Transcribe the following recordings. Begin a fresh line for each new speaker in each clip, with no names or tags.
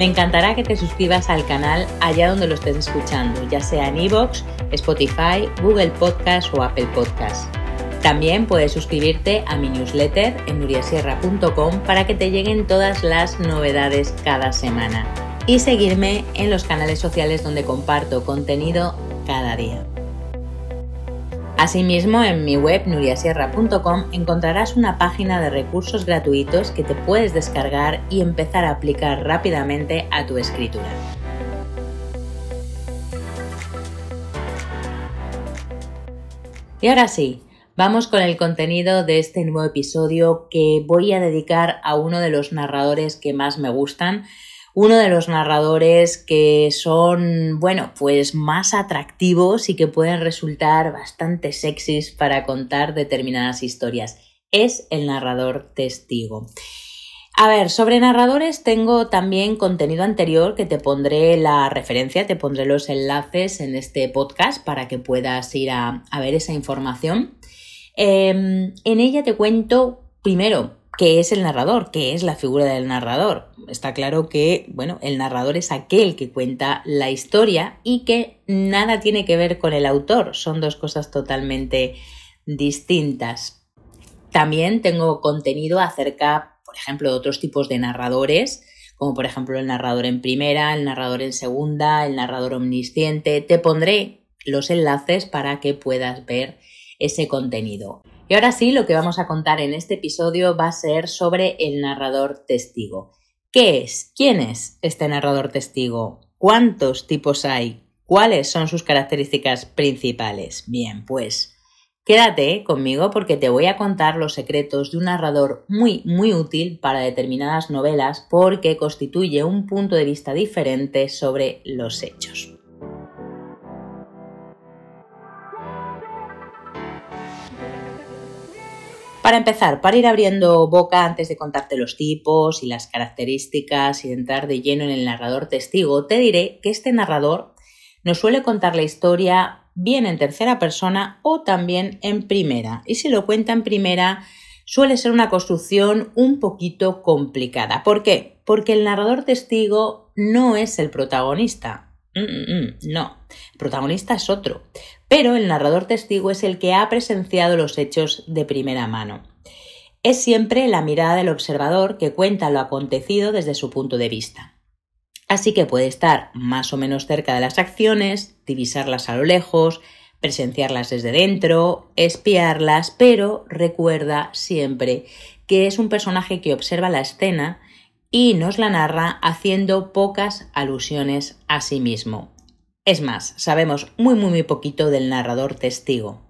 me encantará que te suscribas al canal allá donde lo estés escuchando, ya sea en iVoox, Spotify, Google Podcast o Apple Podcast. También puedes suscribirte a mi newsletter en nuriasierra.com para que te lleguen todas las novedades cada semana y seguirme en los canales sociales donde comparto contenido cada día. Asimismo, en mi web nuriasierra.com encontrarás una página de recursos gratuitos que te puedes descargar y empezar a aplicar rápidamente a tu escritura. Y ahora sí, vamos con el contenido de este nuevo episodio que voy a dedicar a uno de los narradores que más me gustan, uno de los narradores que son, bueno, pues más atractivos y que pueden resultar bastante sexys para contar determinadas historias. Es el narrador testigo. A ver, sobre narradores tengo también contenido anterior que te pondré la referencia, te pondré los enlaces en este podcast para que puedas ir a, ver esa información. Em, en ella te cuento primero qué es el narrador, qué es la figura del narrador. Está claro que, bueno, el narrador es aquel que cuenta la historia y que nada tiene que ver con el autor, son dos cosas totalmente distintas. También tengo contenido acerca, por ejemplo, de otros tipos de narradores, como por ejemplo el narrador en primera, el narrador en segunda, el narrador omnisciente. Te pondré los enlaces para que puedas ver ese contenido. Y ahora sí, lo que vamos a contar en este episodio va a ser sobre el narrador testigo. ¿Qué es? ¿Quién es este narrador testigo? ¿Cuántos tipos hay? ¿Cuáles son sus características principales? Bien, pues quédate conmigo porque te voy a contar los secretos de un narrador muy, muy útil para determinadas novelas porque constituye un punto de vista diferente sobre los hechos. Para empezar, para ir abriendo boca antes de contarte los tipos y las características y entrar de lleno en el narrador testigo, te diré que este narrador nos suele contar la historia bien en tercera persona o también en primera. Y si lo cuenta en primera, suele ser una construcción un poquito complicada. ¿Por qué? Porque el narrador testigo no es el protagonista. Mm, mm, mm, no, protagonista es otro pero el narrador testigo es el que ha presenciado los hechos de primera mano. Es siempre la mirada del observador que cuenta lo acontecido desde su punto de vista. Así que puede estar más o menos cerca de las acciones, divisarlas a lo lejos, presenciarlas desde dentro, espiarlas, pero recuerda siempre que es un personaje que observa la escena y nos la narra haciendo pocas alusiones a sí mismo. Es más, sabemos muy muy muy poquito del narrador testigo.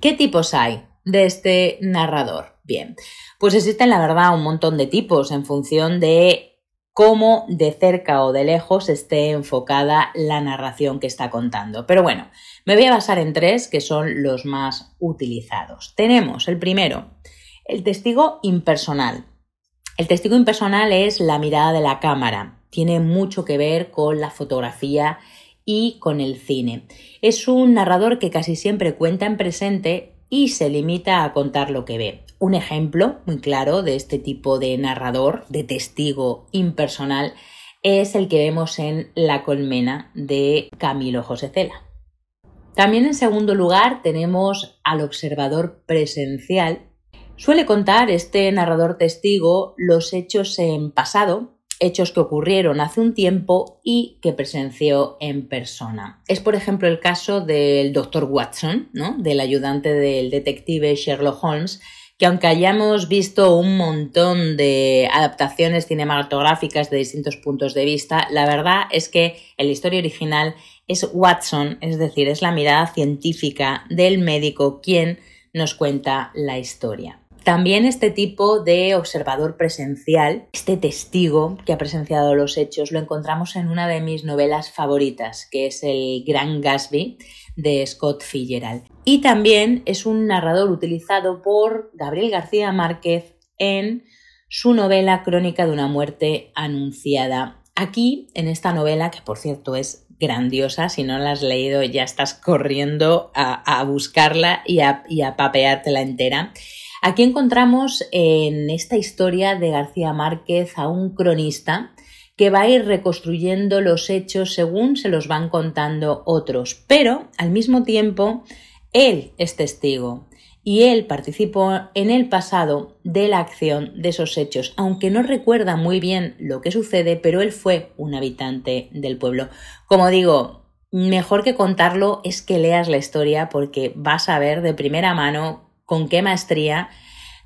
¿Qué tipos hay de este narrador? Bien, pues existen la verdad un montón de tipos en función de cómo de cerca o de lejos esté enfocada la narración que está contando. Pero bueno, me voy a basar en tres que son los más utilizados. Tenemos el primero, el testigo impersonal. El testigo impersonal es la mirada de la cámara tiene mucho que ver con la fotografía y con el cine. Es un narrador que casi siempre cuenta en presente y se limita a contar lo que ve. Un ejemplo muy claro de este tipo de narrador, de testigo impersonal, es el que vemos en La colmena de Camilo José Cela. También en segundo lugar tenemos al observador presencial. Suele contar este narrador testigo los hechos en pasado hechos que ocurrieron hace un tiempo y que presenció en persona. Es, por ejemplo, el caso del Dr. Watson, ¿no? del ayudante del detective Sherlock Holmes, que aunque hayamos visto un montón de adaptaciones cinematográficas de distintos puntos de vista, la verdad es que la historia original es Watson, es decir, es la mirada científica del médico quien nos cuenta la historia. También este tipo de observador presencial, este testigo que ha presenciado los hechos, lo encontramos en una de mis novelas favoritas, que es El Gran Gatsby de Scott Fitzgerald. Y también es un narrador utilizado por Gabriel García Márquez en su novela Crónica de una muerte anunciada. Aquí, en esta novela, que por cierto es grandiosa, si no la has leído ya estás corriendo a, buscarla y a, y a papeártela entera. Aquí encontramos en esta historia de García Márquez a un cronista que va a ir reconstruyendo los hechos según se los van contando otros, pero al mismo tiempo él es testigo y él participó en el pasado de la acción de esos hechos, aunque no recuerda muy bien lo que sucede, pero él fue un habitante del pueblo. Como digo, mejor que contarlo es que leas la historia porque vas a ver de primera mano con qué maestría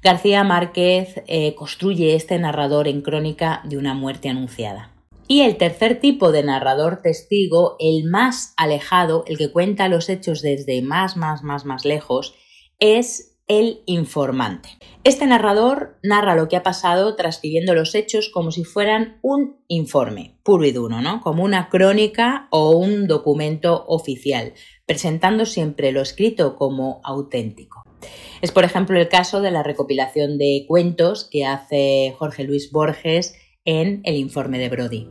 García Márquez eh, construye este narrador en crónica de una muerte anunciada. Y el tercer tipo de narrador testigo, el más alejado, el que cuenta los hechos desde más, más, más, más lejos, es el informante. Este narrador narra lo que ha pasado transcribiendo los hechos como si fueran un informe, puro y duro, ¿no? Como una crónica o un documento oficial, presentando siempre lo escrito como auténtico. Es, por ejemplo, el caso de la recopilación de cuentos que hace Jorge Luis Borges en el informe de Brody.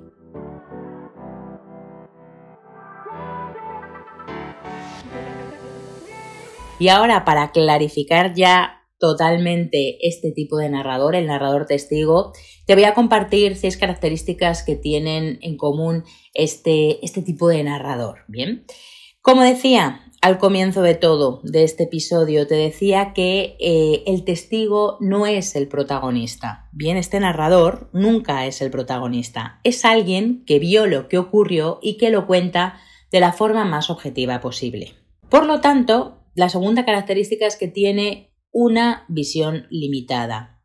Y ahora, para clarificar ya totalmente este tipo de narrador, el narrador testigo, te voy a compartir seis características que tienen en común este, este tipo de narrador. Bien, como decía, al comienzo de todo, de este episodio, te decía que eh, el testigo no es el protagonista. Bien, este narrador nunca es el protagonista. Es alguien que vio lo que ocurrió y que lo cuenta de la forma más objetiva posible. Por lo tanto, la segunda característica es que tiene una visión limitada.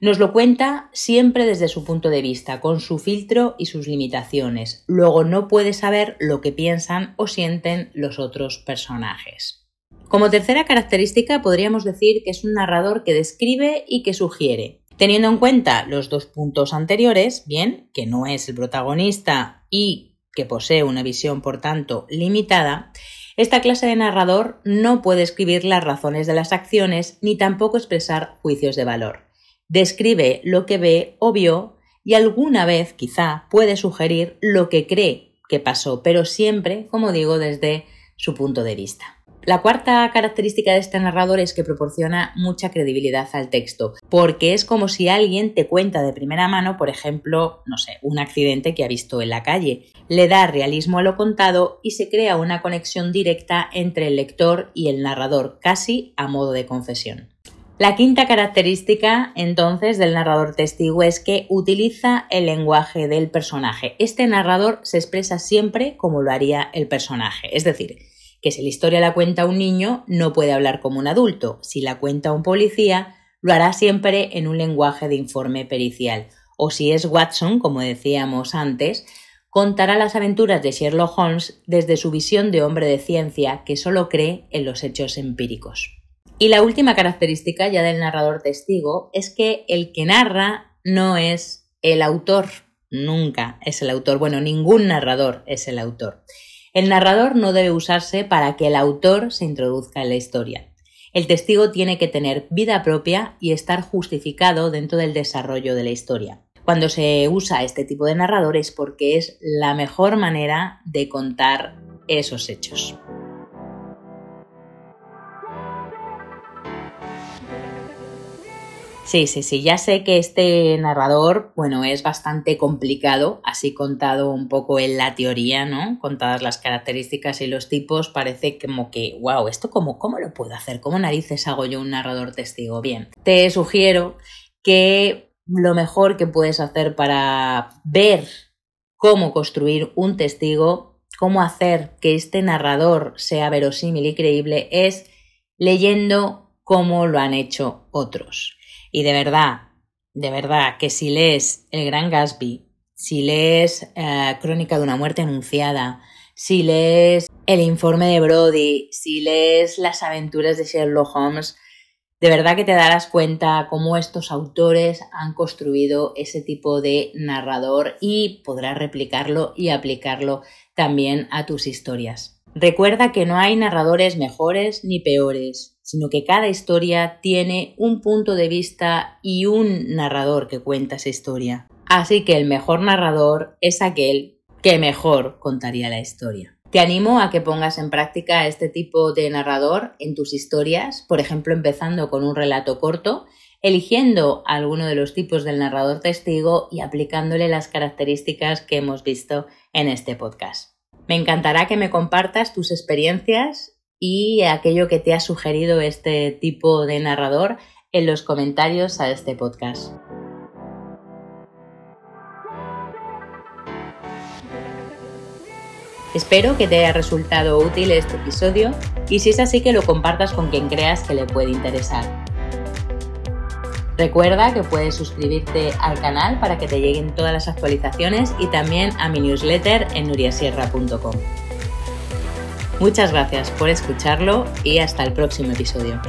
Nos lo cuenta siempre desde su punto de vista, con su filtro y sus limitaciones. Luego no puede saber lo que piensan o sienten los otros personajes. Como tercera característica podríamos decir que es un narrador que describe y que sugiere. Teniendo en cuenta los dos puntos anteriores, bien, que no es el protagonista y que posee una visión por tanto limitada, esta clase de narrador no puede escribir las razones de las acciones ni tampoco expresar juicios de valor describe lo que ve o vio y alguna vez quizá puede sugerir lo que cree que pasó, pero siempre, como digo, desde su punto de vista. La cuarta característica de este narrador es que proporciona mucha credibilidad al texto, porque es como si alguien te cuenta de primera mano, por ejemplo, no sé, un accidente que ha visto en la calle. Le da realismo a lo contado y se crea una conexión directa entre el lector y el narrador, casi a modo de confesión. La quinta característica entonces del narrador testigo es que utiliza el lenguaje del personaje. Este narrador se expresa siempre como lo haría el personaje, es decir, que si la historia la cuenta un niño no puede hablar como un adulto, si la cuenta un policía lo hará siempre en un lenguaje de informe pericial, o si es Watson, como decíamos antes, contará las aventuras de Sherlock Holmes desde su visión de hombre de ciencia que solo cree en los hechos empíricos. Y la última característica ya del narrador testigo es que el que narra no es el autor, nunca es el autor, bueno, ningún narrador es el autor. El narrador no debe usarse para que el autor se introduzca en la historia. El testigo tiene que tener vida propia y estar justificado dentro del desarrollo de la historia. Cuando se usa este tipo de narrador es porque es la mejor manera de contar esos hechos. Sí, sí, sí, ya sé que este narrador, bueno, es bastante complicado, así contado un poco en la teoría, ¿no? Contadas las características y los tipos, parece como que, wow, ¿esto cómo, cómo lo puedo hacer? ¿Cómo narices hago yo un narrador testigo? Bien, te sugiero que lo mejor que puedes hacer para ver cómo construir un testigo, cómo hacer que este narrador sea verosímil y creíble, es leyendo cómo lo han hecho otros. Y de verdad, de verdad, que si lees El Gran Gatsby, si lees eh, Crónica de una muerte anunciada, si lees El informe de Brody, si lees Las aventuras de Sherlock Holmes, de verdad que te darás cuenta cómo estos autores han construido ese tipo de narrador y podrás replicarlo y aplicarlo también a tus historias. Recuerda que no hay narradores mejores ni peores, sino que cada historia tiene un punto de vista y un narrador que cuenta esa historia. Así que el mejor narrador es aquel que mejor contaría la historia. Te animo a que pongas en práctica este tipo de narrador en tus historias, por ejemplo, empezando con un relato corto, eligiendo alguno de los tipos del narrador testigo y aplicándole las características que hemos visto en este podcast. Me encantará que me compartas tus experiencias y aquello que te ha sugerido este tipo de narrador en los comentarios a este podcast. Espero que te haya resultado útil este episodio y si es así que lo compartas con quien creas que le puede interesar. Recuerda que puedes suscribirte al canal para que te lleguen todas las actualizaciones y también a mi newsletter en nuriasierra.com. Muchas gracias por escucharlo y hasta el próximo episodio.